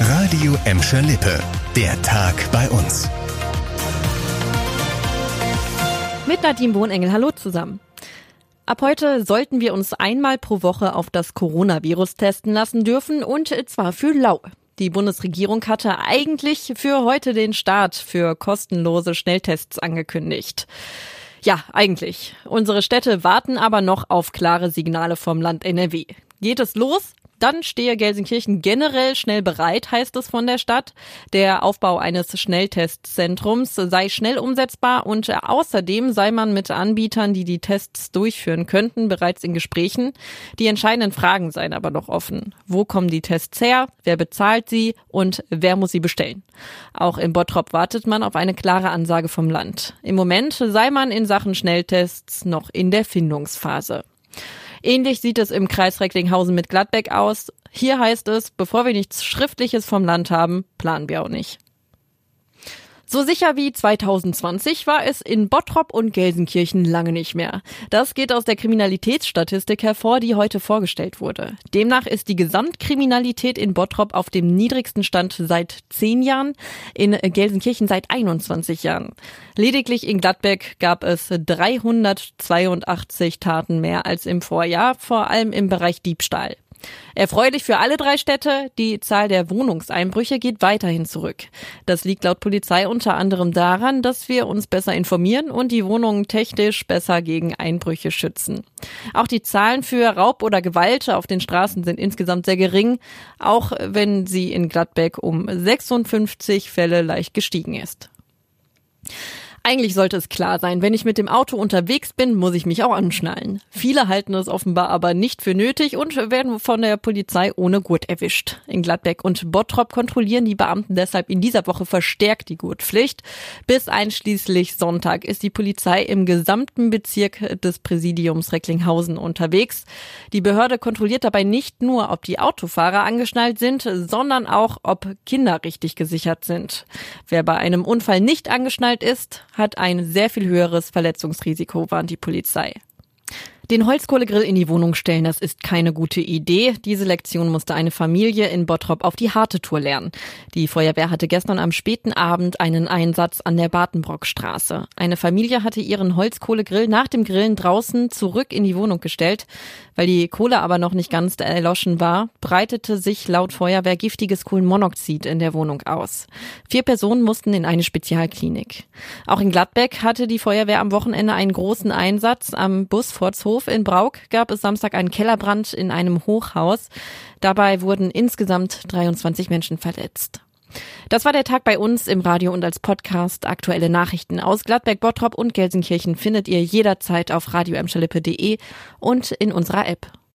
Radio Emscher Lippe. Der Tag bei uns. Mit Nadine Bohnengel. Hallo zusammen. Ab heute sollten wir uns einmal pro Woche auf das Coronavirus testen lassen dürfen und zwar für lau. Die Bundesregierung hatte eigentlich für heute den Start für kostenlose Schnelltests angekündigt. Ja, eigentlich. Unsere Städte warten aber noch auf klare Signale vom Land NRW. Geht es los? Dann stehe Gelsenkirchen generell schnell bereit, heißt es von der Stadt. Der Aufbau eines Schnelltestzentrums sei schnell umsetzbar und außerdem sei man mit Anbietern, die die Tests durchführen könnten, bereits in Gesprächen. Die entscheidenden Fragen seien aber noch offen. Wo kommen die Tests her? Wer bezahlt sie? Und wer muss sie bestellen? Auch in Bottrop wartet man auf eine klare Ansage vom Land. Im Moment sei man in Sachen Schnelltests noch in der Findungsphase. Ähnlich sieht es im Kreis Recklinghausen mit Gladbeck aus. Hier heißt es, bevor wir nichts Schriftliches vom Land haben, planen wir auch nicht. So sicher wie 2020 war es in Bottrop und Gelsenkirchen lange nicht mehr. Das geht aus der Kriminalitätsstatistik hervor, die heute vorgestellt wurde. Demnach ist die Gesamtkriminalität in Bottrop auf dem niedrigsten Stand seit zehn Jahren, in Gelsenkirchen seit 21 Jahren. Lediglich in Gladbeck gab es 382 Taten mehr als im Vorjahr, vor allem im Bereich Diebstahl. Erfreulich für alle drei Städte, die Zahl der Wohnungseinbrüche geht weiterhin zurück. Das liegt laut Polizei unter anderem daran, dass wir uns besser informieren und die Wohnungen technisch besser gegen Einbrüche schützen. Auch die Zahlen für Raub oder Gewalt auf den Straßen sind insgesamt sehr gering, auch wenn sie in Gladbeck um 56 Fälle leicht gestiegen ist. Eigentlich sollte es klar sein, wenn ich mit dem Auto unterwegs bin, muss ich mich auch anschnallen. Viele halten es offenbar aber nicht für nötig und werden von der Polizei ohne Gurt erwischt. In Gladbeck und Bottrop kontrollieren die Beamten deshalb in dieser Woche verstärkt die Gurtpflicht. Bis einschließlich Sonntag ist die Polizei im gesamten Bezirk des Präsidiums Recklinghausen unterwegs. Die Behörde kontrolliert dabei nicht nur, ob die Autofahrer angeschnallt sind, sondern auch, ob Kinder richtig gesichert sind. Wer bei einem Unfall nicht angeschnallt ist, hat ein sehr viel höheres Verletzungsrisiko, warnt die Polizei. Den Holzkohlegrill in die Wohnung stellen, das ist keine gute Idee. Diese Lektion musste eine Familie in Bottrop auf die harte Tour lernen. Die Feuerwehr hatte gestern am späten Abend einen Einsatz an der Bartenbrockstraße. Eine Familie hatte ihren Holzkohlegrill nach dem Grillen draußen zurück in die Wohnung gestellt. Weil die Kohle aber noch nicht ganz erloschen war, breitete sich laut Feuerwehr giftiges Kohlenmonoxid in der Wohnung aus. Vier Personen mussten in eine Spezialklinik. Auch in Gladbeck hatte die Feuerwehr am Wochenende einen großen Einsatz. Am Busfortshof in Brauk gab es Samstag einen Kellerbrand in einem Hochhaus. Dabei wurden insgesamt 23 Menschen verletzt. Das war der Tag bei uns im Radio und als Podcast. Aktuelle Nachrichten aus Gladbeck, Bottrop und Gelsenkirchen findet ihr jederzeit auf radioemschalippe.de und in unserer App.